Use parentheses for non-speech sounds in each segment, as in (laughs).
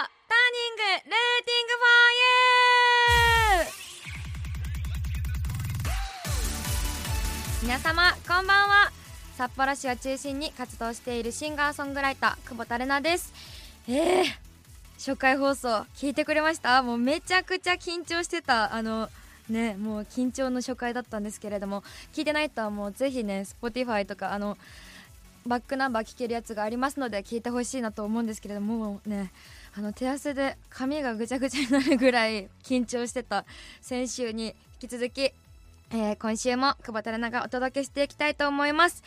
ターニングルーティングフォーユー皆様こんばんは。札幌市を中心に活動しているシンガーソングライター久保田玲奈です。えー、初回放送聞いてくれました？もうめちゃくちゃ緊張してた。あのねもう緊張の初回だったんですけれども聞いてない人はもうぜひね Spotify とかあのバックナンバー聴けるやつがありますので聞いてほしいなと思うんですけれどもねあの手汗で髪がぐちゃぐちゃになるぐらい緊張してた先週に引き続き、えー、今週も久保田玲奈がお届けしていきたいと思います。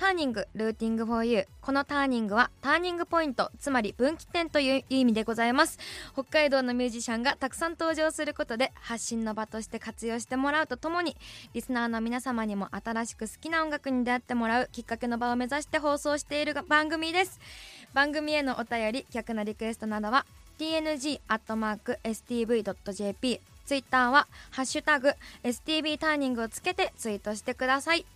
ターニングルーティングフォーユー。このターニングはターニングポイントつまり分岐点という意味でございます。北海道のミュージシャンがたくさん登場することで発信の場として活用してもらうとともにリスナーの皆様にも新しく好きな音楽に出会ってもらうきっかけの場を目指して放送している番組です。番組へのお便り逆なリクエストなどは tng.stv.jp ツイッターは「ハッシュタグ #stv ターニング」をつけてツイートしてください。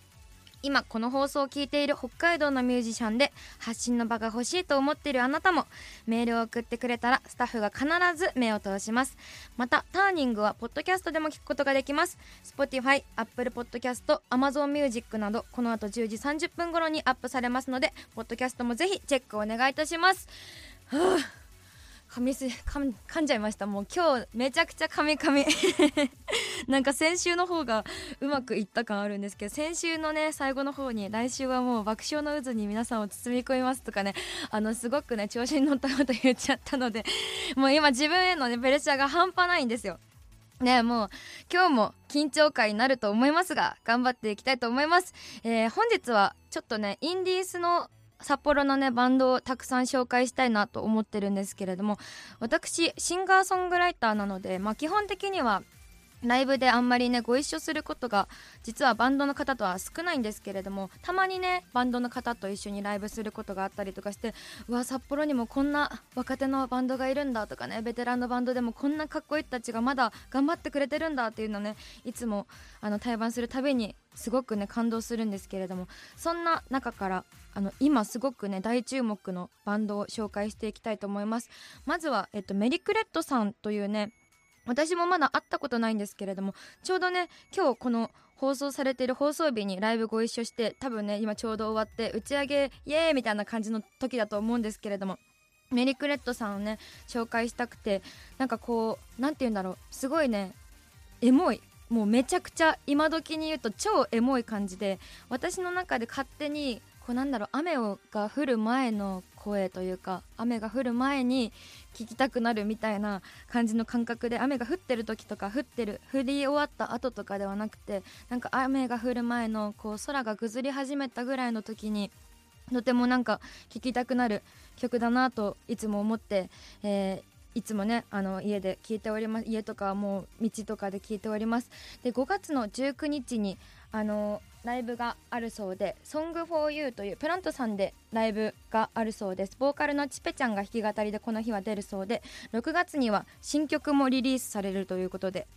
今この放送を聞いている北海道のミュージシャンで発信の場が欲しいと思っているあなたもメールを送ってくれたらスタッフが必ず目を通します。またターニングはポッドキャストでも聞くことができます。Spotify、Apple Podcast、Amazon Music などこの後10時30分頃にアップされますのでポッドキャストもぜひチェックお願いいたします。はあ噛みす (laughs) 噛ん噛んじゃいました。もう今日めちゃくちゃ噛み噛み。(laughs) なんか先週の方がうまくいった感あるんですけど先週のね最後の方に来週はもう爆笑の渦に皆さんを包み込みますとかねあのすごくね調子に乗ったこと言っちゃったので (laughs) もう今自分へのねプレッシャーが半端ないんですよ。ねもう今日も緊張感になると思いますが頑張っていきたいと思います、えー、本日はちょっとねインディースの札幌のねバンドをたくさん紹介したいなと思ってるんですけれども私シンガーソングライターなので、まあ、基本的にはライブであんまりねご一緒することが実はバンドの方とは少ないんですけれどもたまにねバンドの方と一緒にライブすることがあったりとかしてうわ札幌にもこんな若手のバンドがいるんだとかねベテランのバンドでもこんなかっこいい人たちがまだ頑張ってくれてるんだっていうのねいつもあの対バンするたびにすごくね感動するんですけれどもそんな中からあの今すごくね大注目のバンドを紹介していきたいと思います。まずは、えっと、メリクレットさんというね私もまだ会ったことないんですけれどもちょうどね今日この放送されている放送日にライブご一緒して多分ね今ちょうど終わって打ち上げイエーイみたいな感じの時だと思うんですけれどもメリクレットさんをね紹介したくてなんかこう何て言うんだろうすごいねエモい。もうめちゃくちゃ今時に言うと超エモい感じで私の中で勝手にこうなんだろう雨をが降る前の声というか雨が降る前に聞きたくなるみたいな感じの感覚で雨が降ってる時とか降ってる降り終わった後とかではなくてなんか雨が降る前のこう空がぐずり始めたぐらいの時にとてもなんか聴きたくなる曲だなといつも思って、えーいつもねあの家で聞いております家とかもう道とかで聞いております。で5月の19日にあのライブがあるそうで「Song for You」というプラントさんでライブがあるそうです。ボーカルのチペちゃんが弾き語りでこの日は出るそうで6月には新曲もリリースされるということで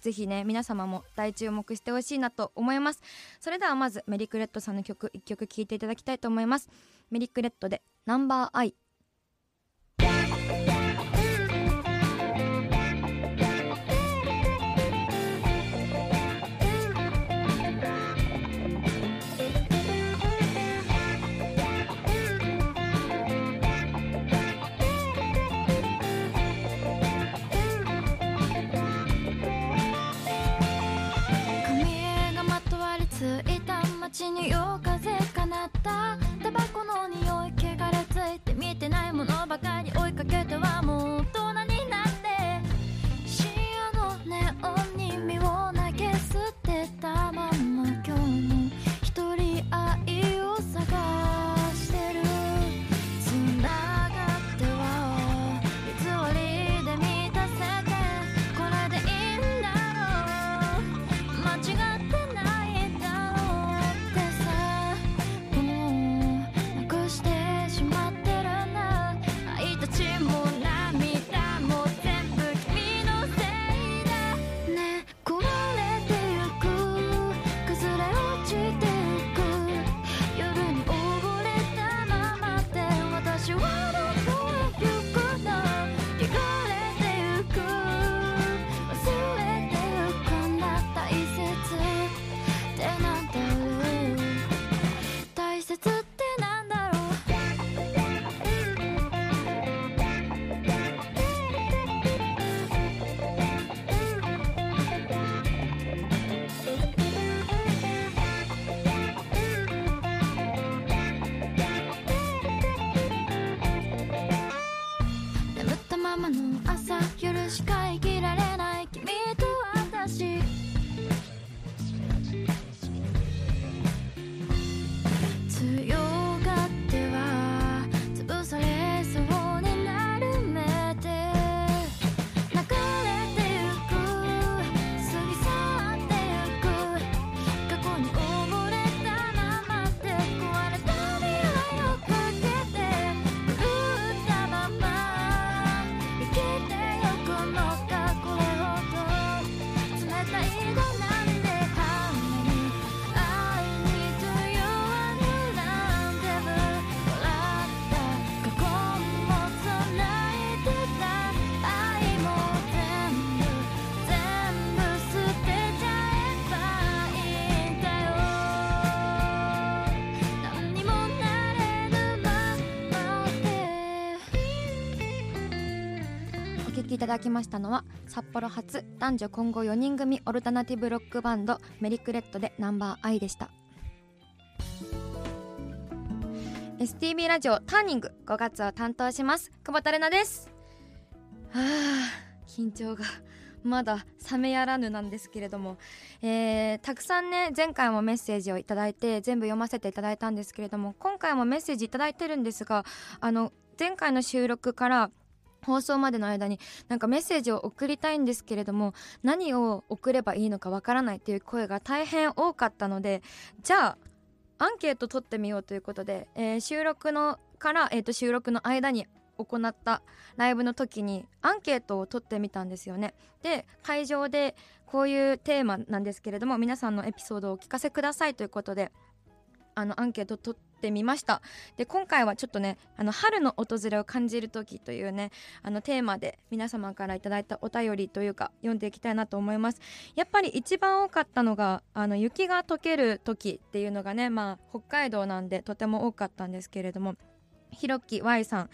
ぜひね皆様も大注目してほしいなと思います。それではまずメリクレットさんの曲1曲聴いていただきたいと思います。メリクレットで「ナンバーアイ」いた街に夜風かなった。タバコの匂い汚れついて見てないものばかり追いかけいただきましたのは札幌発男女混合4人組オルタナティブロックバンドメリクレットでナンバーアイでした。STB ラジオターニング5月を担当します久保田玲奈です。はあ緊張がまだ冷めやらぬなんですけれども、えー、たくさんね前回もメッセージをいただいて全部読ませていただいたんですけれども今回もメッセージいただいてるんですがあの前回の収録から放送までの間になんかメッセージを送りたいんですけれども何を送ればいいのかわからないっていう声が大変多かったのでじゃあアンケート取ってみようということで、えー、収録のから、えー、と収録の間に行ったライブの時にアンケートを取ってみたんですよね。で会場でこういうテーマなんですけれども皆さんのエピソードをお聞かせくださいということであのアンケート取ってみました。で今回はちょっとねあの春の訪れを感じる時というねあのテーマで皆様からいただいたお便りというか読んでいきたいなと思います。やっぱり一番多かったのがあの雪が溶ける時っていうのがねまあ北海道なんでとても多かったんですけれどもひろき Y さん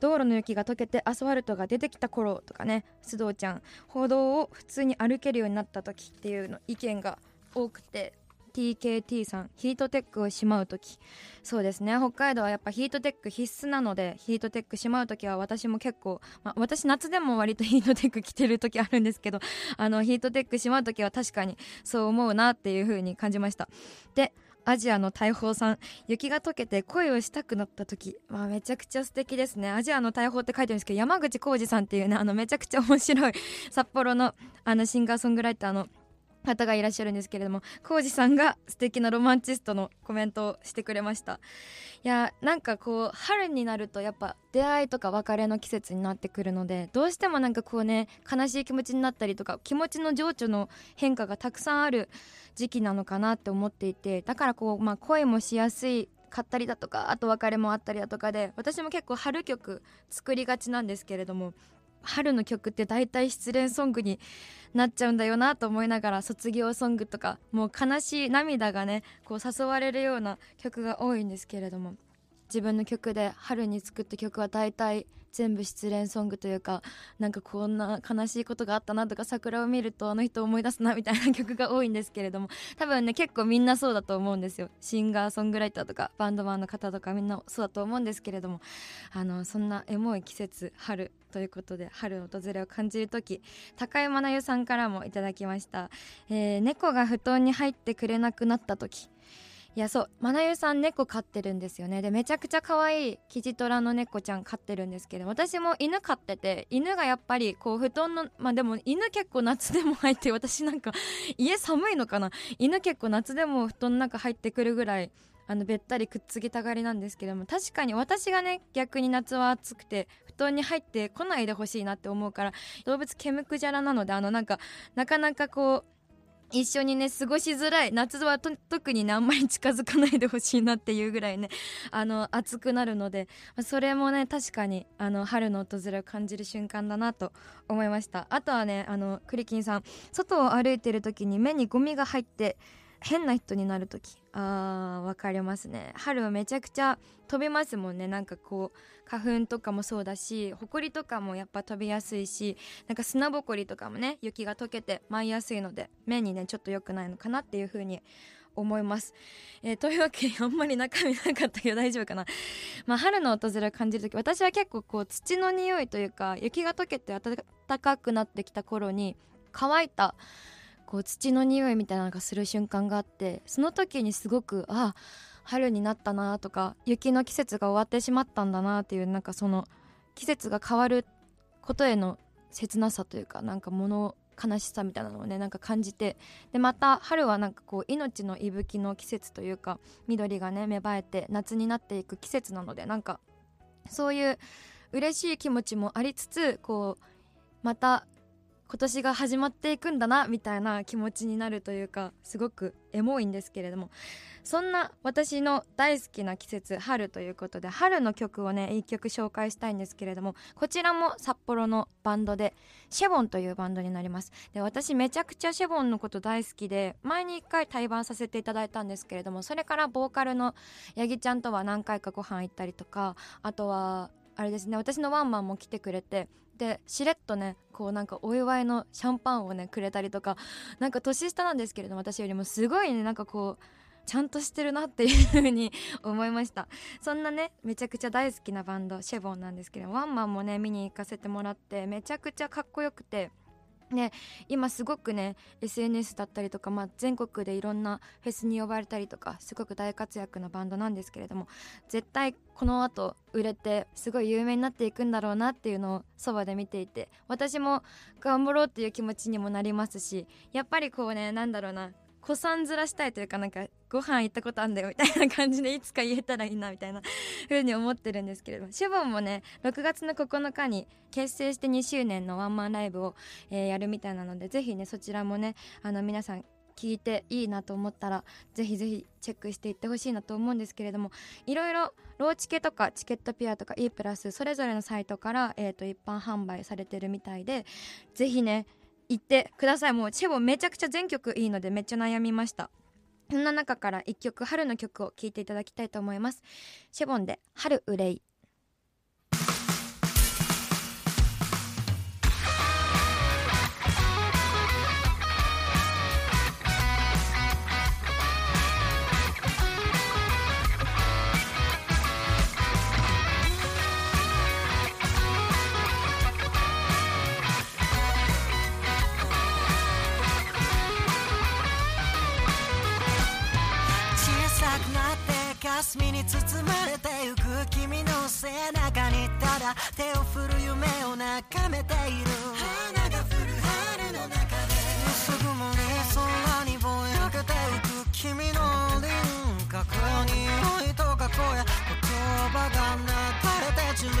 道路の雪が溶けてアスファルトが出てきた頃とかね須藤ちゃん歩道を普通に歩けるようになった時っていうの意見が多くて TKT さんヒートテックをしまう時そうですね。北海道はやっぱヒートテック必須なのでヒートテックしまう時は私も結構、まあ、私夏でも割とヒートテック着てる時あるんですけど (laughs) あのヒートテックしまう時は確かにそう思うなっていう風に感じました。でアジアの大砲さん雪が溶けて恋をしたくなった時、まあ、めちゃくちゃ素敵ですね。アジアの大砲って書いてるんですけど山口浩二さんっていうねあのめちゃくちゃ面白い札幌のあのシンガーソングライターの方がいらっしゃるんですけれども浩二さんが素敵なロマンチストのコメントをしてくれました。いやなんかこう春になるとやっぱ出会いとか別れの季節になってくるのでどうしてもなんかこうね悲しい気持ちになったりとか気持ちの情緒の変化がたくさんある時期なのかなって思っていてだからこう、まあ、恋もしやすいかったりだとかあと別れもあったりだとかで私も結構春曲作りがちなんですけれども春の曲って大体失恋ソングになっちゃうんだよなと思いながら卒業ソングとかもう悲しい涙がねこう誘われるような曲が多いんですけれども。自分の曲で春に作った曲は大体全部失恋ソングというかなんかこんな悲しいことがあったなとか桜を見るとあの人を思い出すなみたいな曲が多いんですけれども (laughs) 多分ね結構みんなそうだと思うんですよ。シンガーソングライターとかバンドマンの方とかみんなそうだと思うんですけれどもあのそんなエモい季節春ということで春の訪れを感じる時高山なゆさんからもいただきました、えー、猫が布団に入ってくれなくなった時。いやそうまなゆさん猫飼ってるんですよね。でめちゃくちゃ可愛いキジトラの猫ちゃん飼ってるんですけど私も犬飼ってて犬がやっぱりこう布団のまあでも犬結構夏でも入って (laughs) 私なんか家寒いのかな。犬結構夏でも布団の中入ってくるぐらいあのべったりくっつきたがりなんですけども確かに私がね逆に夏は暑くて布団に入ってこないでほしいなって思うから動物毛むくじゃらなのであのなんかなかなかこう一緒にね過ごしづらい。夏は特にねあんまり近づかないでほしいなっていうぐらいね (laughs) あの暑くなるのでそれもね確かにあの春の訪れを感じる瞬間だなと思いました。あとはねあのクリキンさん外を歩いてる時に目にゴミが入って変な人になる時。あー分かりますね。春はめちゃくちゃ飛びますもんね。なんかこう花粉とかもそうだし埃とかもやっぱ飛びやすいしなんか砂ぼこりとかもね雪が溶けて舞いやすいので目にねちょっと良くないのかなっていう風に思います、えー、というわけで (laughs) あんまり中身なかったけど大丈夫かな、まあ、春の訪れを感じる時私は結構こう土の匂いというか雪が溶けて暖かくなってきた頃に乾いたこう土の匂いみたいなのがする瞬間があってその時にすごくあ春になったなとか雪の季節が終わってしまったんだなっていうなんかその季節が変わることへの切なさというかなんか物悲しさみたいなのをねなんか感じてでまた春はなんかこう命の息吹の季節というか緑がね芽生えて夏になっていく季節なのでなんかそういう嬉しい気持ちもありつつこうまた今年が始まっていくんだなみたいな気持ちになるというかすごくエモいんですけれども。そんな私の大好きな季節春ということで春の曲をね1曲紹介したいんですけれどもこちらも札幌のバンドでシェボンというバンドになります。で私めちゃくちゃシェボンのこと大好きで前に1回対バンさせていただいたんですけれどもそれからボーカルの八木ちゃんとは何回かご飯行ったりとかあとはあれですね私のワンマンも来てくれてでしれっとねこうなんかお祝いのシャンパンをねくれたりとかなんか年下なんですけれども私よりもすごいねなんかこうちゃんとしてるなっていう風に思いました。そんなねめちゃくちゃ大好きなバンドシェボンなんですけどワンマンもね見に行かせてもらってめちゃくちゃかっこよくてね、今すごくね SNS だったりとか、まあ、全国でいろんなフェスに呼ばれたりとかすごく大活躍のバンドなんですけれども絶対この後売れてすごい有名になっていくんだろうなっていうのをそばで見ていて私も頑張ろうっていう気持ちにもなりますしやっぱりこうねなんだろうな子さんずらしたいというかなんかご飯行ったことあんだよみたいな感じでいつか言えたらいいなみたいな風に思ってるんですけれども。シュボンもね6月の9日に結成して2周年のワンマンライブを、えー、やるみたいなのでぜひねそちらもねあの皆さん聞いていいなと思ったらぜひぜひチェックしていってほしいなと思うんですけれどもいろいろローチケとかチケットピアとか E プラスそれぞれのサイトから、えー、と一般販売されてるみたいでぜひね行ってください。もうチェボめちゃくちゃ全曲いいのでめっちゃ悩みました。そんな中から1曲春の曲を聴いていただきたいと思います。シェボンで春憂い。霞に包まれてゆく君の背中にただ手を振る夢を眺めている。花が降る春の中で薄雲に空にぼやけてゆく君の輪郭匂いとか声言葉が流れて散る。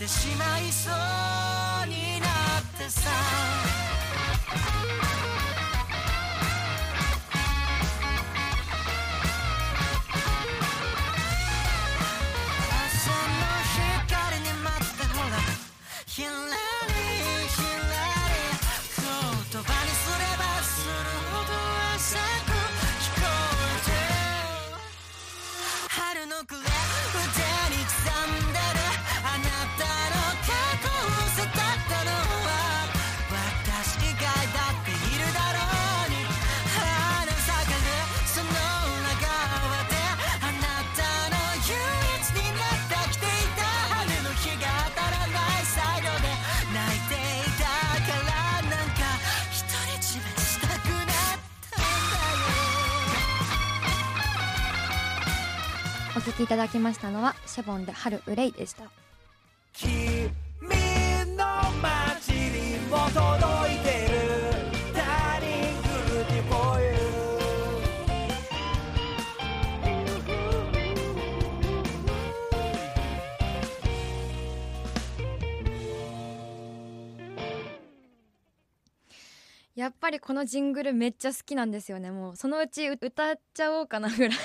てしまいそうになってさ。聴きいただきましたのはシェボンで春憂いでした。やっぱりこのジングルめっちゃ好きなんですよね。もうそのうち歌っちゃおうかなぐらい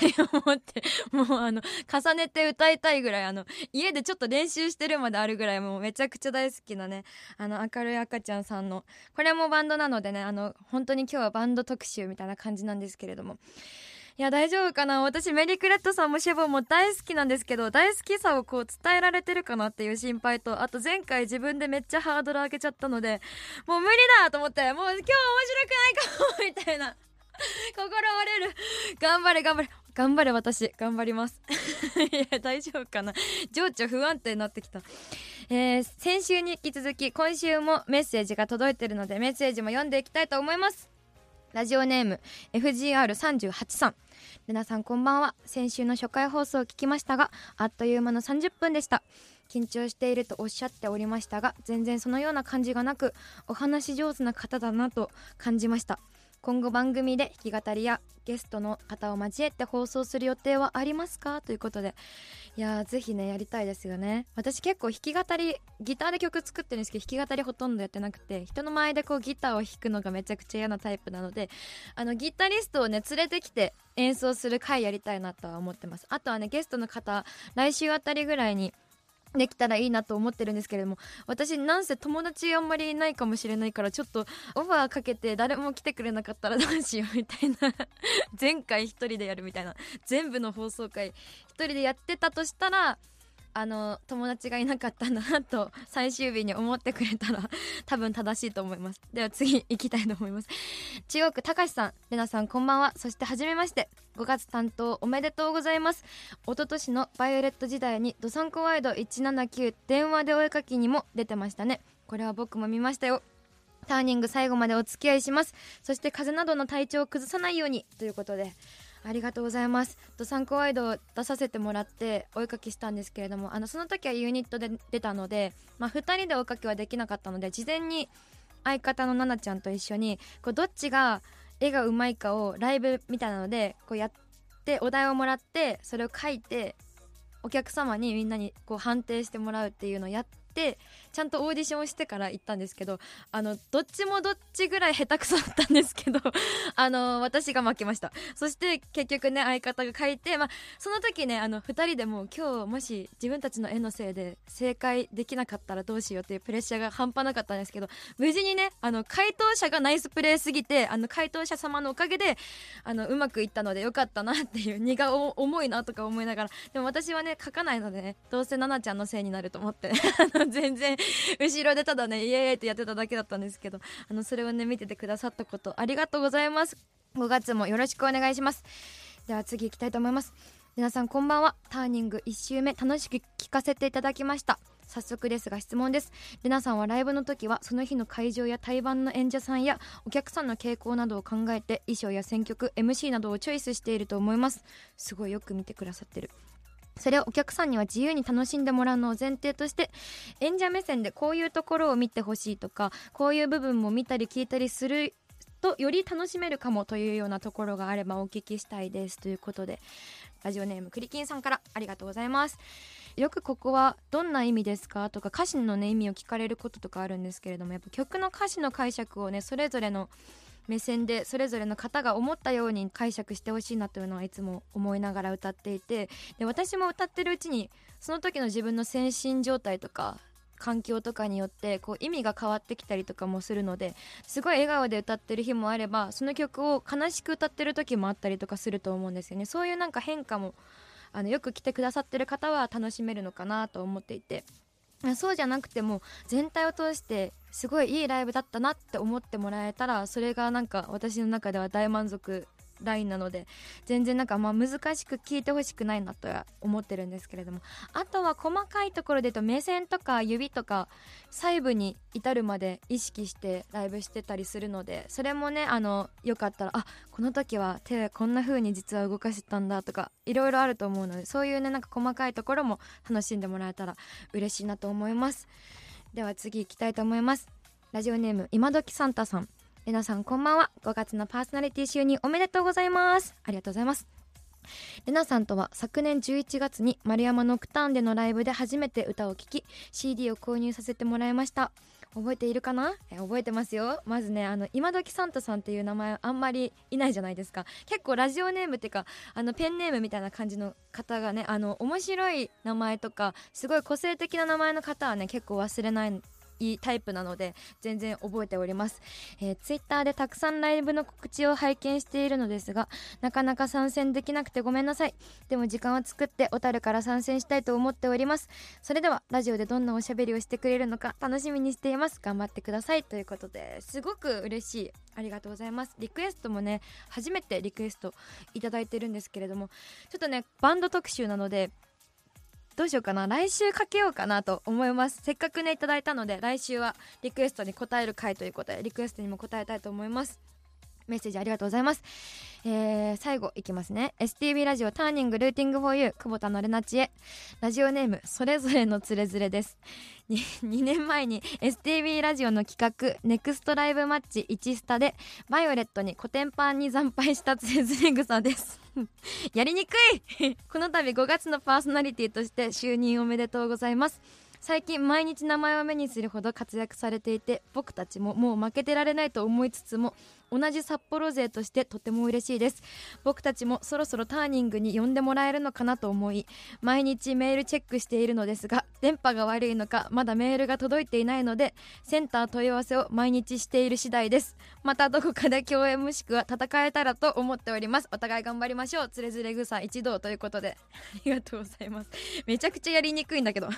思って。(laughs) もうあの重ねて歌いたいぐらいあの家でちょっと練習してるまであるぐらいもうめちゃくちゃ大好きなねあの明るい赤ちゃんさんの。これもバンドなのでねあの本当に今日はバンド特集みたいな感じなんですけれども。いや大丈夫かな？私メリークレットさんもシェボンも大好きなんですけど大好きさをこう伝えられてるかなっていう心配とあと前回自分でめっちゃハードル上げちゃったのでもう無理だと思ってもう今日面白くないかもみたいな心折れる。頑張れ頑張れ。頑張れ私。頑張ります。(laughs) いや大丈夫かな？情緒不安定になってきた。えー、先週に引き続き今週もメッセージが届いてるのでメッセージも読んでいきたいと思います。ラジオネーム FGR38 さんルナさん。こんばんは。先週の初回放送を聞きましたがあっという間の30分でした。緊張しているとおっしゃっておりましたが全然そのような感じがなくお話上手な方だなと感じました。今後番組で弾き語りやゲストの方を交えて放送する予定はありますか？ということで。いやーぜひねやりたいですよね。私結構弾き語りギターで曲作ってるんですけど弾き語りほとんどやってなくて人の前でこうギターを弾くのがめちゃくちゃ嫌なタイプなのであのギタリストをね連れてきて演奏する回やりたいなとは思ってます。あとはねゲストの方来週あたりぐらいにできたらいいなと思ってるんですけれども私なんせ友達あんまりいないかもしれないからちょっとオファーかけて誰も来てくれなかったらどうしようみたいな。(laughs) 前回一人でやるみたいな。全部の放送回一人でやってたとしたらあの友達がいなかったんだなと (laughs) 最終日に思ってくれたら (laughs) 多分正しいと思います。では次行きたいと思います。中央区たかしさんれなさんこんばんは。そしてはじめまして。5月担当おめでとうございます。一昨年のバイオレット時代にドサンコワイド179電話でお絵かきにも出てましたね。これは僕も見ましたよ。ターニング最後までお付き合いします。そして風邪などの体調を崩さないようにということでありがとうございます。ドサンコワイドを出させてもらってお絵かきしたんですけれどもあのその時はユニットで出たので、まあ、2人でお絵かきはできなかったので事前に相方の奈々ちゃんと一緒にこうどっちが絵がうまいかをライブみたいなのでこうやってお題をもらってそれを書いてお客様にみんなにこう判定してもらうっていうのをやってちゃんとオーディションをしてから行ったんですけどあのどっちもどっちぐらい下手くそだったんですけど (laughs) あの私が負けました。そして結局ね相方が書いて、まあ、その時ねあの2人でも今日もし自分たちの絵のせいで正解できなかったらどうしようっていうプレッシャーが半端なかったんですけど無事にねあの回答者がナイスプレーすぎてあの回答者様のおかげであのうまくいったのでよかったなっていう荷が重いなとか思いながらでも私はね書かないのでねどうせ奈々ちゃんのせいになると思って (laughs) あの全然 (laughs) 後ろでただねイエーイってやってただけだったんですけどあのそれをね見ててくださったことありがとうございます。5月もよろしくお願いします。では次行きたいと思います。皆さんこんばんは。ターニング1周目楽しく聞かせていただきました。早速ですが質問です。レナさんはライブの時はその日の会場や対バンの演者さんやお客さんの傾向などを考えて衣装や選曲 MC などをチョイスしていると思います。すごいよく見てくださってる。それをお客さんには自由に楽しんでもらうのを前提として演者目線でこういうところを見てほしいとかこういう部分も見たり聞いたりするとより楽しめるかもというようなところがあればお聞きしたいですということでラジオネームクリキンさんからありがとうございます。よくここはどんな意味ですかとか歌詞のね意味を聞かれることとかあるんですけれどもやっぱ曲の歌詞の解釈をねそれぞれの目線でそれぞれの方が思ったように解釈してほしいなというのはいつも思いながら歌っていてで私も歌ってるうちにその時の自分の精神状態とか環境とかによってこう意味が変わってきたりとかもするのですごい笑顔で歌ってる日もあればその曲を悲しく歌ってる時もあったりとかすると思うんですよね。そういうなんか変化もあのよく来てくださってる方は楽しめるのかなと思っていて。そうじゃなくても全体を通してすごいいいライブだったなって思ってもらえたらそれがなんか私の中では大満足ラインなので全然なんかまあ難しく聞いてほしくないなとは思ってるんですけれどもあとは細かいところで言うと目線とか指とか細部に至るまで意識してライブしてたりするのでそれもねあのよかったらあこの時は手こんな風に実は動かしてたんだとかいろいろあると思うのでそういうねなんか細かいところも楽しんでもらえたら嬉しいなと思います。では次行きたいと思います。ラジオネーム今時サンタさん。レナさんこんばんは。5月のパーソナリティ就任おめでとうございます。ありがとうございます。レナさんとは昨年11月に丸山ノクターンでのライブで初めて歌を聴き CD を購入させてもらいました。覚えているかな？え覚えてますよ。まずねあの今時サンタさんっていう名前あんまりいないじゃないですか。結構ラジオネームっていうかあのペンネームみたいな感じの方がねあの面白い名前とかすごい個性的な名前の方はね結構忘れないいいタイプなので全然覚えております、えー、ツイッターでたくさんライブの告知を拝見しているのですがなかなか参戦できなくてごめんなさい。でも時間を作って小樽から参戦したいと思っております。それではラジオでどんなおしゃべりをしてくれるのか楽しみにしています。頑張ってください。ということですごく嬉しい。ありがとうございます。リクエストもね初めてリクエストいただいてるんですけれどもちょっとねバンド特集なのでどうしようかな。来週かけようかなと思います。せっかくねいただいたので来週はリクエストに答える回ということでリクエストにも答えたいと思います。メッセージありがとうございます。えー、最後いきますね。STV ラジオターニングルーティングフォーユー久保田のれなちへ。ラジオネームそれぞれのつれづれです。2, 2年前に STV ラジオの企画ネクストライブマッチ1スタでバイオレットにコテンパンに惨敗したつれづれ草です。(laughs) やりにくい (laughs) この度5月のパーソナリティとして就任おめでとうございます。最近毎日名前を目にするほど活躍されていて僕たちももう負けてられないと思いつつも同じ札幌勢としてとても嬉しいです。僕たちもそろそろターニングに呼んでもらえるのかなと思い毎日メールチェックしているのですが電波が悪いのかまだメールが届いていないのでセンター問い合わせを毎日している次第です。またどこかで共演もしくは戦えたらと思っております。お互い頑張りましょう。つれづれ草一同ということで。ありがとうございます。めちゃくちゃやりにくいんだけど。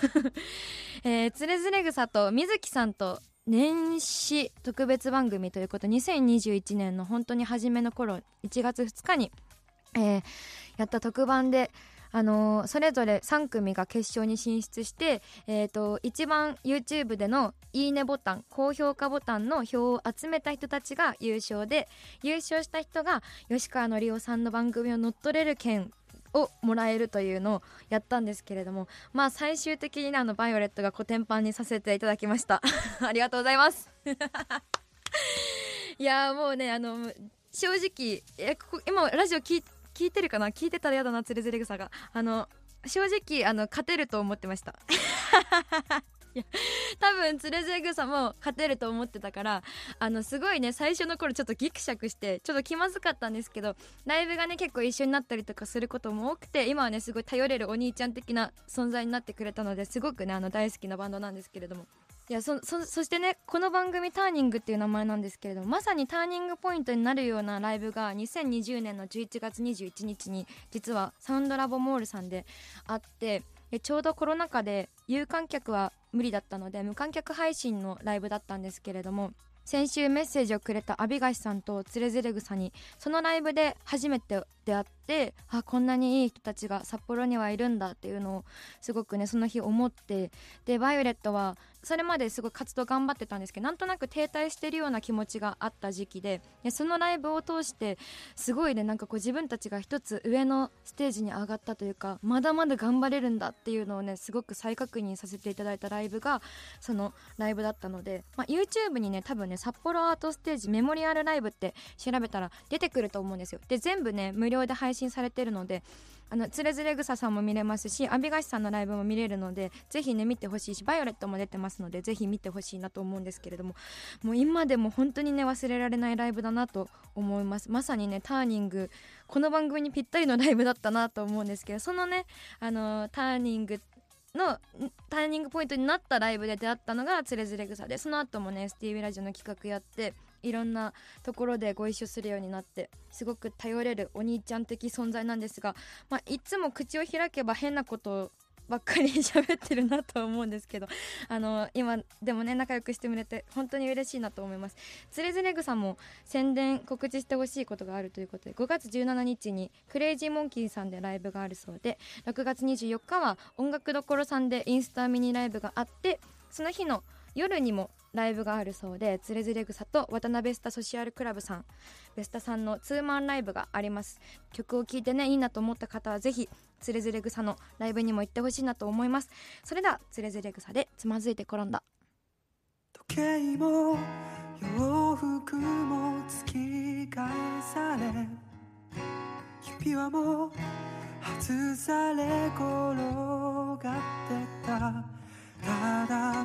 えー、つれづれ草と水木さんと年始特別番組ということ2021年の本当に初めの頃1月2日に、えー、やった特番であのー、それぞれ3組が決勝に進出して、えーと、一番 YouTube での「いいね」ボタン高評価ボタンの票を集めた人たちが優勝で優勝した人が吉川のりおさんの番組を乗っ取れる券をもらえるというのをやったんですけれどもまあ最終的にあのバイオレットがコテンパンにさせていただきました。(laughs) ありがとうございます。(laughs) いやもうねあの正直えここ今ラジオ聞いてるかな？聞いてたらやだなつれづれ草が。あの正直あの勝てると思ってました。(laughs) 多分つれづれ草も勝てると思ってたからあのすごいね最初の頃ちょっとギクシャクしてちょっと気まずかったんですけどライブがね結構一緒になったりとかすることも多くて今はねすごい頼れるお兄ちゃん的な存在になってくれたのですごくねあの大好きなバンドなんですけれども。いやそそそしてねこの番組「ターニング」っていう名前なんですけれどもまさにターニングポイントになるようなライブが2020年の11月21日に実はサウンドラボモールさんであってちょうどコロナ禍で有観客は無理だったので無観客配信のライブだったんですけれども先週メッセージをくれたアビガシさんとつれづれ草にそのライブで初めて出会ってあこんなにいい人たちが札幌にはいるんだっていうのをすごくねその日思ってでバイオレットはそれまですごい活動頑張ってたんですけどなんとなく停滞してるような気持ちがあった時期ででそのライブを通してすごいねなんかこう自分たちが一つ上のステージに上がったというかまだまだ頑張れるんだっていうのをねすごく再確認させていただいたライブがそのライブだったので、まあ、YouTube にね多分ね札幌アートステージメモリアルライブって調べたら出てくると思うんですよ。で全部ね無料で配信されてるのであのつれづれ草さんも見れますしアビガシさんのライブも見れるのでぜひね見てほしいしバイオレットも出てますのでぜひ見てほしいなと思うんですけれどももう今でも本当にね忘れられないライブだなと思います。まさにねターニングこの番組にぴったりのライブだったなと思うんですけどそのねあのターニングのターニングポイントになったライブで出会ったのがつれづれ草でその後もね STV ラジオの企画やっていろんなところでご一緒するようになってすごく頼れるお兄ちゃん的存在なんですが、まあ、いつも口を開けば変なことばっかり喋ってるなと思うんですけど (laughs) あの今でもね仲良くしてもらって本当に嬉しいなと思います。つれづれ草も宣伝告知してほしいことがあるということで5月17日にクレイジーモンキーさんでライブがあるそうで6月24日は音楽どころさんでインスタミニライブがあってその日の夜にもライブがあるそうでつれづれ草と渡辺スタソシアルクラブさんベスタさんのツーマンライブがあります。曲を聴いてねいいなと思った方はぜひつれづれ草のライブにも行ってほしいなと思います。それではつれづれ草でつまずいて転んだ。時計も洋服も突き返され指輪も外され転がってた。ただ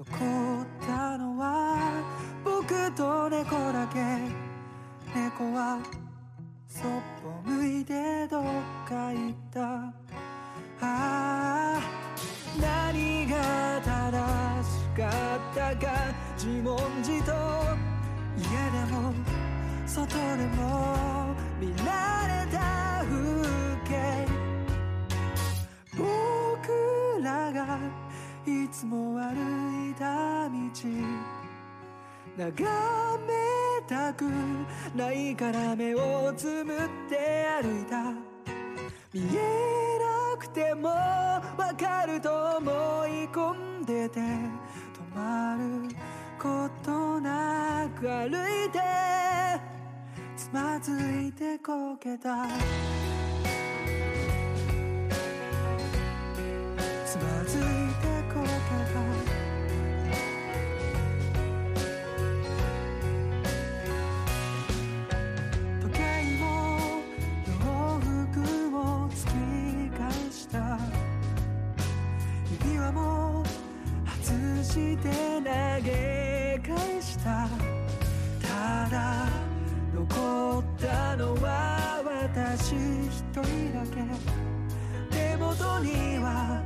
残ったのは僕と猫だけ。猫はそっぽ向いてどっか行った。ああ何が正しかったか自問自答。家でも外でも見られた風景。僕らがいつも歩いた道眺めたくないから目をつむって歩いた見えなくてもわかると思い込んでて止まることなく歩いてつまずいてこけたして投げ返した。ただ残ったのは私一人だけ。手元には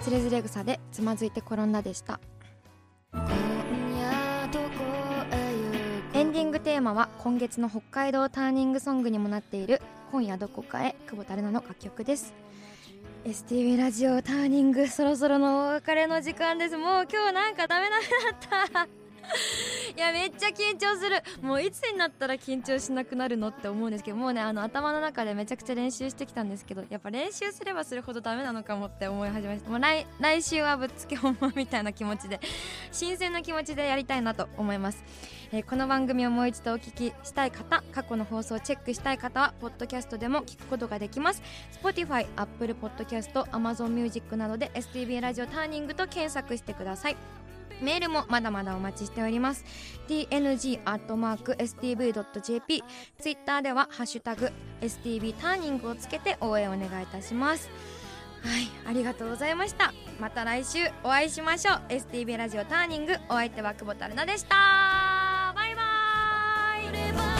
つれづれ草でつまずいて転んだでした。エンディングテーマは今月の北海道ターニングソングにもなっている「今夜どこかへ」久保田玲奈の楽曲です。STV ラジオターニングそろそろのお別れの時間です。もう今日なんかダメダメだった。(laughs) いやめっちゃ緊張する。もういつになったら緊張しなくなるのって思うんですけどもうねあの頭の中でめちゃくちゃ練習してきたんですけどやっぱ練習すればするほどダメなのかもって思い始めましたもう来来週はぶっつけ本番みたいな気持ちで新鮮な気持ちでやりたいなと思います、えーこの番組をもう一度お聞きしたい方過去の放送をチェックしたい方はポッドキャストでも聞くことができます。Spotify、Apple Podcast、Amazon Music などで STB ラジオターニングと検索してください。メールもまだまだお待ちしております。Tng.stv.jp ツイッターでは「ハッシュタグ #stv ターニング」をつけて応援お願いいたします。はいありがとうございました。また来週お会いしましょう。STV ラジオターニング。お相手は久保田瑠奈でした。バイバイ。